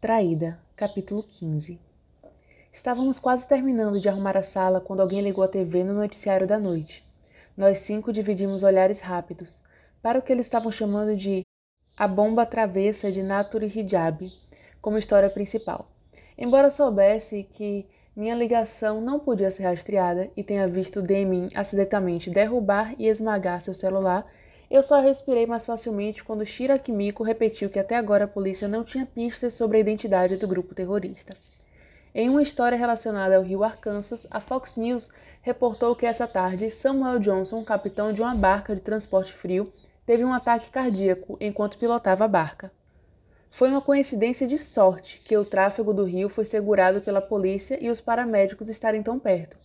Traída, capítulo 15 Estávamos quase terminando de arrumar a sala quando alguém ligou a TV no noticiário da noite. Nós cinco dividimos olhares rápidos para o que eles estavam chamando de A Bomba Travessa de Naturi Hijab, como história principal. Embora soubesse que minha ligação não podia ser rastreada e tenha visto Demin acidentalmente derrubar e esmagar seu celular, eu só respirei mais facilmente quando Shira Kimiko repetiu que até agora a polícia não tinha pistas sobre a identidade do grupo terrorista. Em uma história relacionada ao rio Arkansas, a Fox News reportou que essa tarde Samuel Johnson, capitão de uma barca de transporte frio, teve um ataque cardíaco enquanto pilotava a barca. Foi uma coincidência de sorte que o tráfego do rio foi segurado pela polícia e os paramédicos estarem tão perto.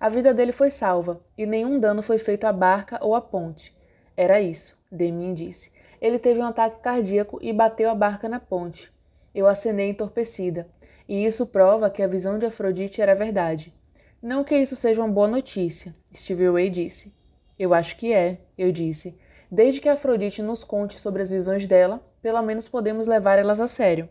A vida dele foi salva e nenhum dano foi feito à barca ou à ponte. Era isso, Demin disse. Ele teve um ataque cardíaco e bateu a barca na ponte. Eu acenei entorpecida, e isso prova que a visão de Afrodite era verdade. Não que isso seja uma boa notícia, Stevie Ray disse. Eu acho que é, eu disse. Desde que Afrodite nos conte sobre as visões dela, pelo menos podemos levar elas a sério.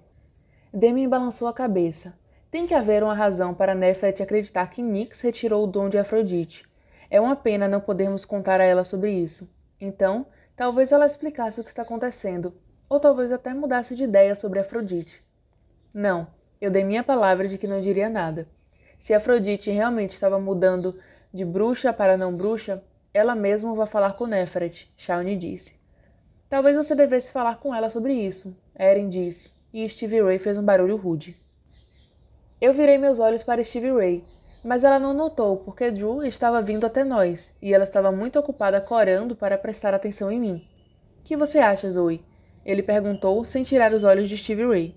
Demin balançou a cabeça. Tem que haver uma razão para Nefret acreditar que Nix retirou o dom de Afrodite. É uma pena não podermos contar a ela sobre isso. Então, talvez ela explicasse o que está acontecendo, ou talvez até mudasse de ideia sobre Afrodite. Não, eu dei minha palavra de que não diria nada. Se Afrodite realmente estava mudando de bruxa para não bruxa, ela mesma vai falar com Neferet, Shawnee disse. Talvez você devesse falar com ela sobre isso, Erin disse, e Stevie Ray fez um barulho rude. Eu virei meus olhos para Stevie Ray, mas ela não notou porque Drew estava vindo até nós e ela estava muito ocupada corando para prestar atenção em mim. Que você acha, Zoe? Ele perguntou sem tirar os olhos de Stevie Ray.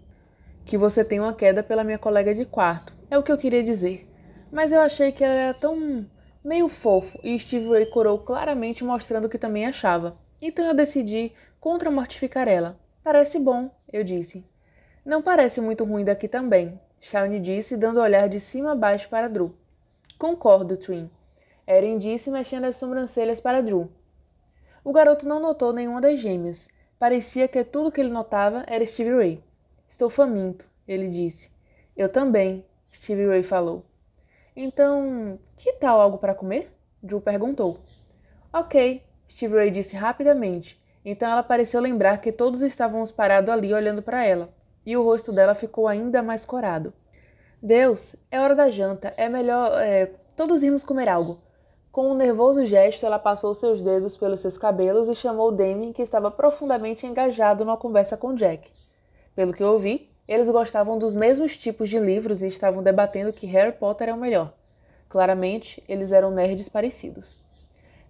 Que você tem uma queda pela minha colega de quarto, é o que eu queria dizer. Mas eu achei que ela era tão meio fofo e Stevie Ray corou claramente mostrando que também achava. Então eu decidi contra-mortificar ela. Parece bom, eu disse. Não parece muito ruim daqui também, Shawnee disse, dando o olhar de cima a baixo para Drew. Concordo, Trin. Erin disse, mexendo as sobrancelhas para Drew. O garoto não notou nenhuma das gêmeas. Parecia que tudo que ele notava era Stevie Ray. Estou faminto, ele disse. Eu também, Stevie Ray falou. Então, que tal algo para comer? Drew perguntou. Ok, Stevie Ray disse rapidamente. Então ela pareceu lembrar que todos estávamos parados ali olhando para ela e o rosto dela ficou ainda mais corado. Deus, é hora da janta, é melhor. É, todos irmos comer algo. Com um nervoso gesto, ela passou seus dedos pelos seus cabelos e chamou Damien, que estava profundamente engajado numa conversa com Jack. Pelo que ouvi, eles gostavam dos mesmos tipos de livros e estavam debatendo que Harry Potter é o melhor. Claramente, eles eram nerds parecidos.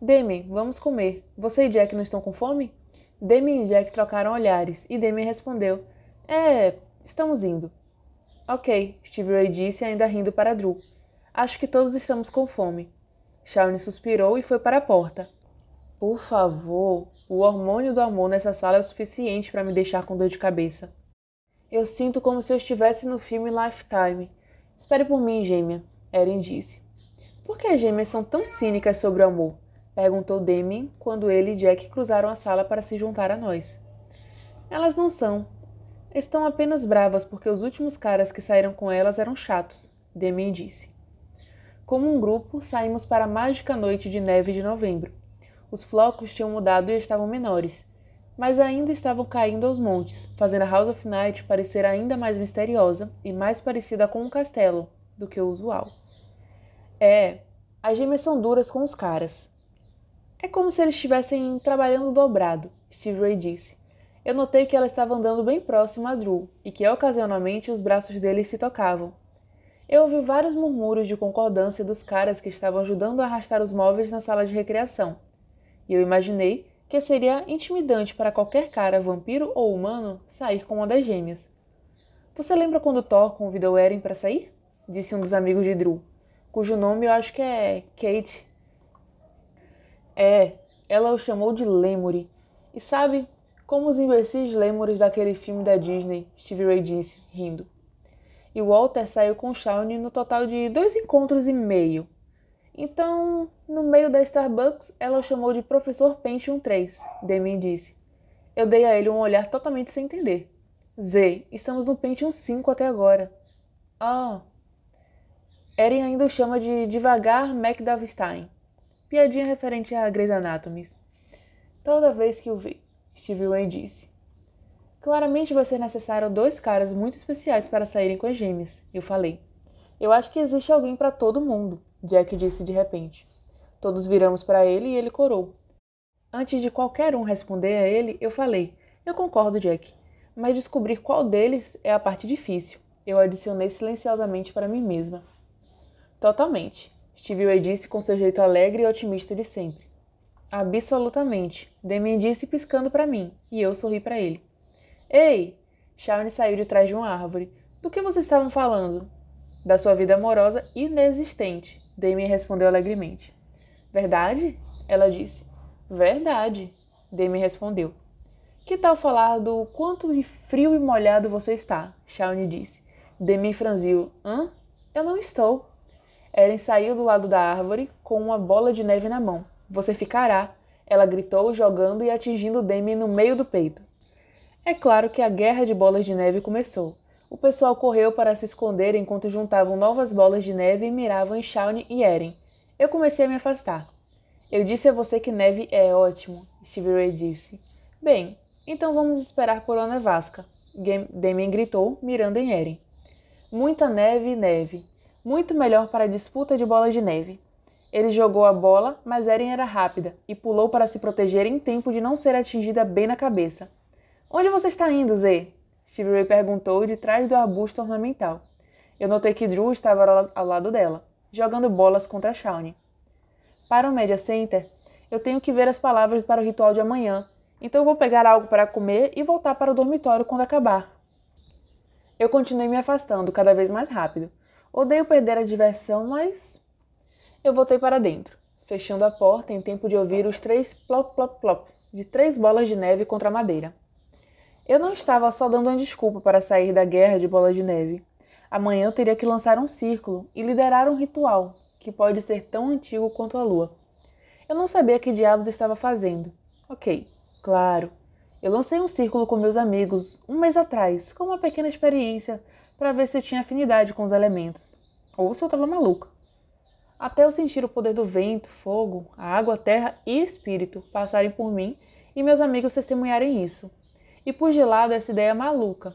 Demi, vamos comer. Você e Jack não estão com fome? Demi e Jack trocaram olhares e Demi respondeu: é, estamos indo. Ok, Steve Ray disse, ainda rindo para Drew. Acho que todos estamos com fome. Shawnee suspirou e foi para a porta. Por favor, o hormônio do amor nessa sala é o suficiente para me deixar com dor de cabeça. Eu sinto como se eu estivesse no filme Lifetime. Espere por mim, gêmea, Erin disse. Por que as gêmeas são tão cínicas sobre o amor? perguntou Demi quando ele e Jack cruzaram a sala para se juntar a nós. Elas não são, Estão apenas bravas porque os últimos caras que saíram com elas eram chatos, Demi disse. Como um grupo, saímos para a mágica noite de neve de novembro. Os flocos tinham mudado e estavam menores, mas ainda estavam caindo aos montes, fazendo a House of Night parecer ainda mais misteriosa e mais parecida com um castelo do que o usual. É, as gêmeas são duras com os caras. É como se eles estivessem trabalhando dobrado, Steve Ray disse. Eu notei que ela estava andando bem próximo a Drew e que ocasionalmente os braços dele se tocavam. Eu ouvi vários murmúrios de concordância dos caras que estavam ajudando a arrastar os móveis na sala de recreação, e eu imaginei que seria intimidante para qualquer cara, vampiro ou humano, sair com uma das gêmeas. Você lembra quando Thor convidou Eren para sair? Disse um dos amigos de Drew, cujo nome eu acho que é Kate. É, ela o chamou de Lemuri. E sabe, como os imbecis lêmures daquele filme da Disney, Stevie Ray disse, rindo. E Walter saiu com Shawnee no total de dois encontros e meio. Então, no meio da Starbucks, ela o chamou de Professor Pentium 3, Demi disse. Eu dei a ele um olhar totalmente sem entender. Z, estamos no Pentium 5 até agora. Ah. Eren ainda o chama de devagar McDavistein. Piadinha referente a Grey's Anatomy. Toda vez que o vi, Steve Wayne disse. Claramente vai ser necessário dois caras muito especiais para saírem com as gêmeas, eu falei. Eu acho que existe alguém para todo mundo, Jack disse de repente. Todos viramos para ele e ele corou. Antes de qualquer um responder a ele, eu falei: Eu concordo, Jack, mas descobrir qual deles é a parte difícil. Eu adicionei silenciosamente para mim mesma. Totalmente, Steve Way disse com seu jeito alegre e otimista de sempre. Absolutamente, Demian disse piscando para mim, e eu sorri para ele. Ei! Shawnee saiu de trás de uma árvore. Do que vocês estavam falando? Da sua vida amorosa inexistente, Demian respondeu alegremente. Verdade? Ela disse. Verdade, Demi respondeu. Que tal falar do quanto frio e molhado você está? Shawnee disse. Demi franziu. Hã? Eu não estou. Eren saiu do lado da árvore com uma bola de neve na mão. Você ficará, ela gritou, jogando e atingindo Demi no meio do peito. É claro que a guerra de bolas de neve começou. O pessoal correu para se esconder enquanto juntavam novas bolas de neve e miravam em Shawnee e Eren. Eu comecei a me afastar. Eu disse a você que neve é ótimo, Stevie Ray disse. Bem, então vamos esperar por uma nevasca, Damien gritou, mirando em Eren. Muita neve e neve. Muito melhor para a disputa de bola de neve. Ele jogou a bola, mas Eren era rápida e pulou para se proteger em tempo de não ser atingida bem na cabeça. Onde você está indo, Zé? Stevie Ray perguntou de trás do arbusto ornamental. Eu notei que Drew estava ao lado dela jogando bolas contra Shawnee. Para o Media Center, eu tenho que ver as palavras para o ritual de amanhã, então vou pegar algo para comer e voltar para o dormitório quando acabar. Eu continuei me afastando cada vez mais rápido. Odeio perder a diversão, mas. Eu voltei para dentro, fechando a porta em tempo de ouvir os três plop plop plop de três bolas de neve contra a madeira. Eu não estava só dando uma desculpa para sair da guerra de bolas de neve. Amanhã eu teria que lançar um círculo e liderar um ritual que pode ser tão antigo quanto a lua. Eu não sabia que diabos estava fazendo. Ok, claro. Eu lancei um círculo com meus amigos um mês atrás, com uma pequena experiência, para ver se eu tinha afinidade com os elementos. Ou se eu estava maluca. Até eu sentir o poder do vento, fogo, água, terra e espírito passarem por mim e meus amigos testemunharem isso. E por de lado essa ideia maluca,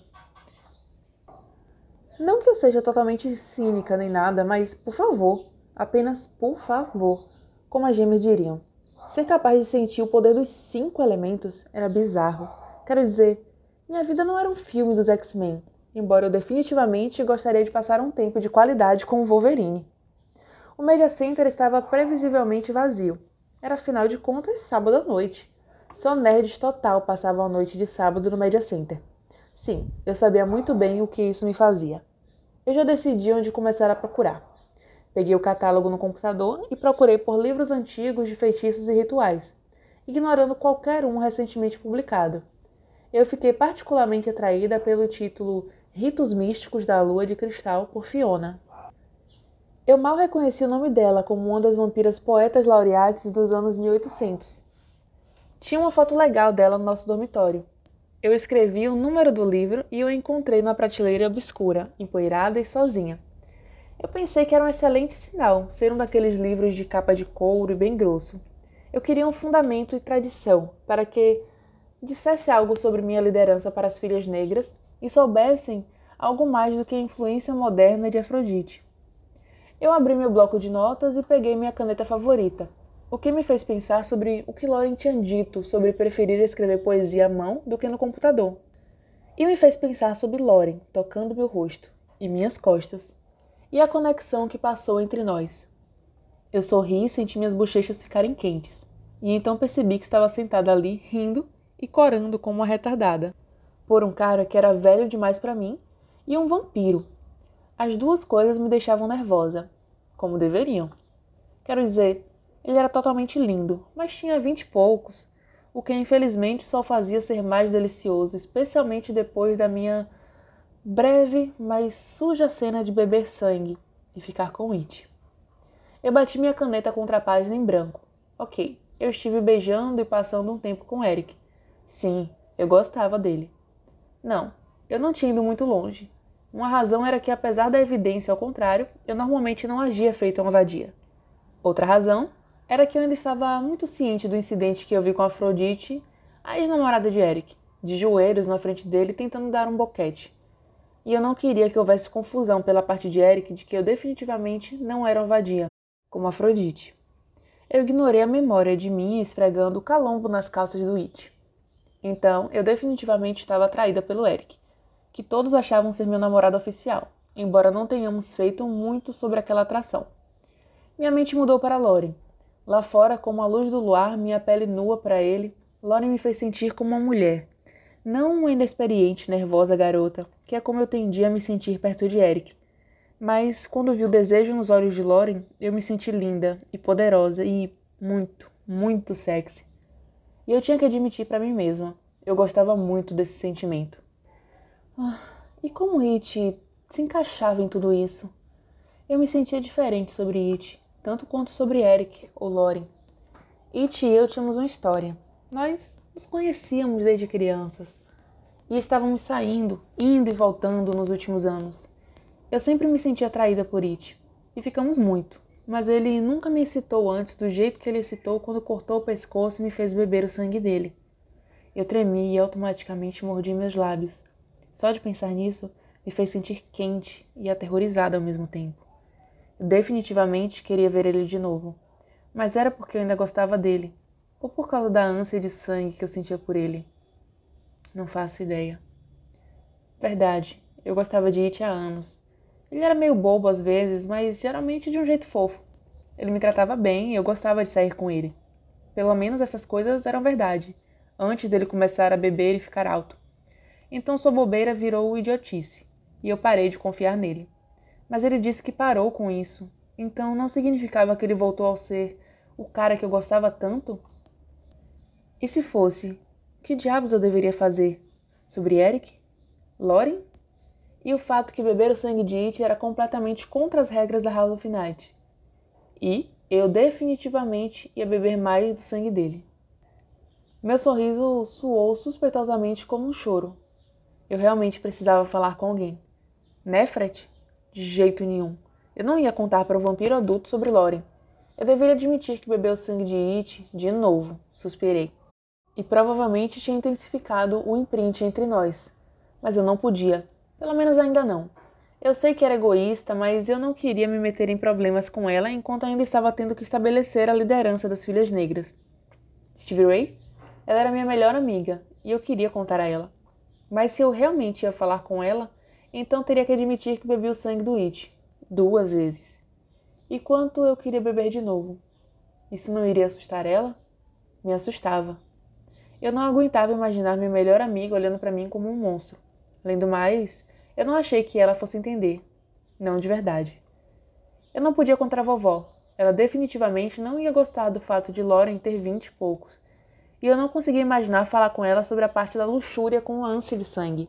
não que eu seja totalmente cínica nem nada, mas por favor, apenas por favor, como as gêmeas diriam. Ser capaz de sentir o poder dos cinco elementos era bizarro. Quero dizer, minha vida não era um filme dos X-Men, embora eu definitivamente gostaria de passar um tempo de qualidade com o Wolverine. O Media Center estava previsivelmente vazio. Era afinal de contas sábado à noite. Só nerds total passavam a noite de sábado no Media Center. Sim, eu sabia muito bem o que isso me fazia. Eu já decidi onde começar a procurar. Peguei o catálogo no computador e procurei por livros antigos de feitiços e rituais, ignorando qualquer um recentemente publicado. Eu fiquei particularmente atraída pelo título Ritos Místicos da Lua de Cristal por Fiona. Eu mal reconheci o nome dela como uma das vampiras poetas laureates dos anos 1800. Tinha uma foto legal dela no nosso dormitório, eu escrevi o número do livro e o encontrei numa prateleira obscura, empoeirada e sozinha. Eu pensei que era um excelente sinal ser um daqueles livros de capa de couro e bem grosso. Eu queria um fundamento e tradição para que dissesse algo sobre minha liderança para as filhas negras e soubessem algo mais do que a influência moderna de Afrodite. Eu abri meu bloco de notas e peguei minha caneta favorita, o que me fez pensar sobre o que Lauren tinha dito sobre preferir escrever poesia à mão do que no computador. E me fez pensar sobre Lauren tocando meu rosto e minhas costas, e a conexão que passou entre nós. Eu sorri e senti minhas bochechas ficarem quentes, e então percebi que estava sentada ali rindo e corando como uma retardada, por um cara que era velho demais para mim e um vampiro. As duas coisas me deixavam nervosa, como deveriam. Quero dizer, ele era totalmente lindo, mas tinha vinte e poucos, o que infelizmente só fazia ser mais delicioso, especialmente depois da minha breve, mas suja cena de beber sangue e ficar com It. Eu bati minha caneta contra a página em branco. Ok, eu estive beijando e passando um tempo com Eric. Sim, eu gostava dele. Não, eu não tinha ido muito longe. Uma razão era que, apesar da evidência ao contrário, eu normalmente não agia feito uma vadia. Outra razão era que eu ainda estava muito ciente do incidente que eu vi com Afrodite, a ex-namorada de Eric, de joelhos na frente dele tentando dar um boquete. E eu não queria que houvesse confusão pela parte de Eric de que eu definitivamente não era uma vadia, como Afrodite. Eu ignorei a memória de mim esfregando o calombo nas calças do It. Então, eu definitivamente estava atraída pelo Eric que todos achavam ser meu namorado oficial, embora não tenhamos feito muito sobre aquela atração. Minha mente mudou para Loren. Lá fora, como a luz do luar, minha pele nua para ele, Loren me fez sentir como uma mulher. Não uma inexperiente, nervosa garota, que é como eu tendia a me sentir perto de Eric. Mas quando vi o desejo nos olhos de Loren, eu me senti linda e poderosa e muito, muito sexy. E eu tinha que admitir para mim mesma, eu gostava muito desse sentimento. Ah, e como It se encaixava em tudo isso? Eu me sentia diferente sobre It, tanto quanto sobre Eric ou Loren. It e eu tínhamos uma história. Nós nos conhecíamos desde crianças e estávamos saindo, indo e voltando nos últimos anos. Eu sempre me sentia atraída por It e ficamos muito, mas ele nunca me excitou antes do jeito que ele excitou quando cortou o pescoço e me fez beber o sangue dele. Eu tremi e automaticamente mordi meus lábios só de pensar nisso me fez sentir quente e aterrorizada ao mesmo tempo. Eu definitivamente queria ver ele de novo, mas era porque eu ainda gostava dele, ou por causa da ânsia de sangue que eu sentia por ele. Não faço ideia. Verdade, eu gostava de It há anos. Ele era meio bobo às vezes, mas geralmente de um jeito fofo. Ele me tratava bem e eu gostava de sair com ele. Pelo menos essas coisas eram verdade, antes dele começar a beber e ficar alto. Então sua bobeira virou idiotice, e eu parei de confiar nele. Mas ele disse que parou com isso, então não significava que ele voltou a ser o cara que eu gostava tanto? E se fosse, que diabos eu deveria fazer? Sobre Eric? Loren? E o fato que beber o sangue de It era completamente contra as regras da House of Night. E eu definitivamente ia beber mais do sangue dele. Meu sorriso suou suspeitosamente como um choro, eu realmente precisava falar com alguém. Nefret? De jeito nenhum. Eu não ia contar para o vampiro adulto sobre Loren. Eu deveria admitir que bebeu sangue de It de novo, suspirei. E provavelmente tinha intensificado o imprint entre nós. Mas eu não podia. Pelo menos ainda não. Eu sei que era egoísta, mas eu não queria me meter em problemas com ela enquanto ainda estava tendo que estabelecer a liderança das filhas negras. Stevie Ray? Ela era minha melhor amiga e eu queria contar a ela. Mas se eu realmente ia falar com ela, então teria que admitir que bebi o sangue do It, duas vezes. E quanto eu queria beber de novo? Isso não iria assustar ela? Me assustava. Eu não aguentava imaginar minha melhor amiga olhando para mim como um monstro. Além do mais, eu não achei que ela fosse entender. Não de verdade. Eu não podia contra a vovó. Ela definitivamente não ia gostar do fato de Lauren ter vinte e poucos e eu não conseguia imaginar falar com ela sobre a parte da luxúria com a ânsia de sangue.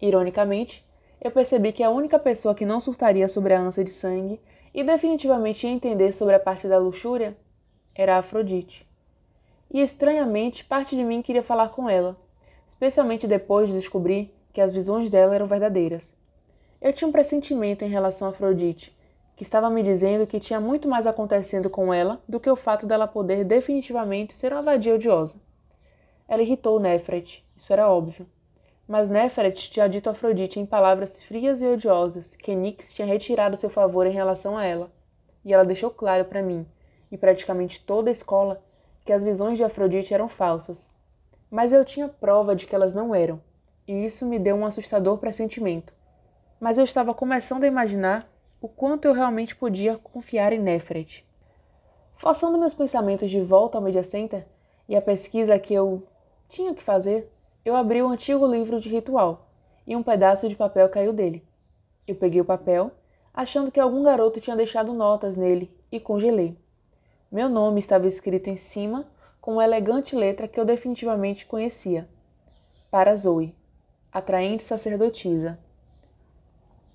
Ironicamente, eu percebi que a única pessoa que não surtaria sobre a ânsia de sangue e definitivamente ia entender sobre a parte da luxúria era a Afrodite. E estranhamente, parte de mim queria falar com ela, especialmente depois de descobrir que as visões dela eram verdadeiras. Eu tinha um pressentimento em relação a Afrodite, que estava me dizendo que tinha muito mais acontecendo com ela do que o fato dela poder definitivamente ser uma vadia odiosa. Ela irritou Nefret, isso era óbvio. Mas Nefret tinha dito a Afrodite em palavras frias e odiosas que Nix tinha retirado seu favor em relação a ela, e ela deixou claro para mim, e praticamente toda a escola, que as visões de Afrodite eram falsas. Mas eu tinha prova de que elas não eram, e isso me deu um assustador pressentimento. Mas eu estava começando a imaginar o quanto eu realmente podia confiar em Nefret. Forçando meus pensamentos de volta ao Media Center e a pesquisa que eu tinha que fazer, eu abri o um antigo livro de ritual e um pedaço de papel caiu dele. Eu peguei o papel, achando que algum garoto tinha deixado notas nele, e congelei. Meu nome estava escrito em cima com uma elegante letra que eu definitivamente conhecia. Para Zoe, atraente sacerdotisa.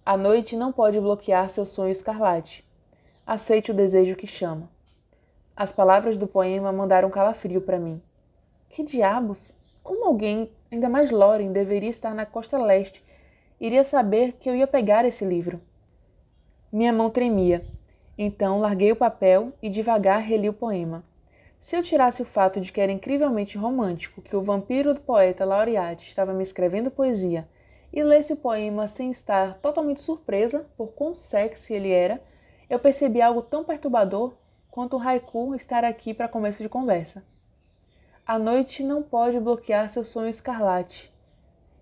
A noite não pode bloquear seu sonho escarlate. Aceite o desejo que chama. As palavras do poema mandaram calafrio para mim. Que diabos? Como alguém Ainda mais Loren deveria estar na costa leste. Iria saber que eu ia pegar esse livro. Minha mão tremia. Então larguei o papel e devagar reli o poema. Se eu tirasse o fato de que era incrivelmente romântico que o vampiro do poeta Laureate estava me escrevendo poesia e lesse o poema sem estar totalmente surpresa por quão sexy ele era, eu percebi algo tão perturbador quanto o haiku estar aqui para começo de conversa. A noite não pode bloquear seu sonho escarlate.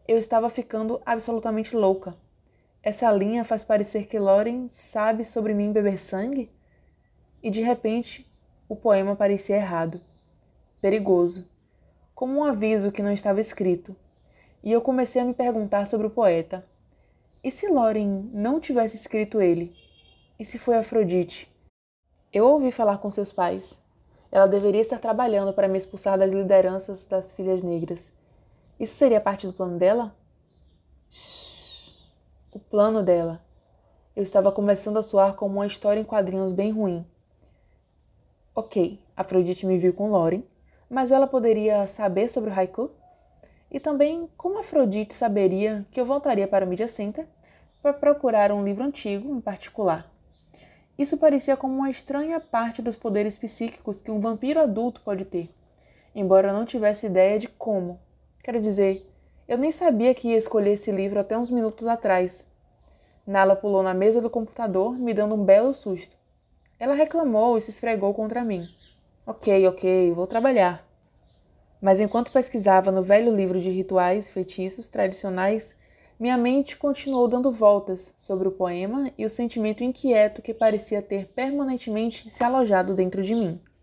Eu estava ficando absolutamente louca. Essa linha faz parecer que Loren sabe sobre mim beber sangue? E de repente, o poema parecia errado, perigoso, como um aviso que não estava escrito. E eu comecei a me perguntar sobre o poeta. E se Loren não tivesse escrito ele? E se foi Afrodite? Eu ouvi falar com seus pais. Ela deveria estar trabalhando para me expulsar das lideranças das filhas negras. Isso seria parte do plano dela? Shhh. O plano dela. Eu estava começando a soar como uma história em quadrinhos bem ruim. Ok, Afrodite me viu com Loren, mas ela poderia saber sobre o haiku? E também como Afrodite saberia que eu voltaria para o Media Center para procurar um livro antigo em particular? Isso parecia como uma estranha parte dos poderes psíquicos que um vampiro adulto pode ter, embora eu não tivesse ideia de como. Quero dizer, eu nem sabia que ia escolher esse livro até uns minutos atrás. Nala pulou na mesa do computador, me dando um belo susto. Ela reclamou e se esfregou contra mim. Ok, ok, vou trabalhar. Mas enquanto pesquisava no velho livro de rituais e feitiços tradicionais, minha mente continuou dando voltas sobre o poema e o sentimento inquieto que parecia ter permanentemente se alojado dentro de mim.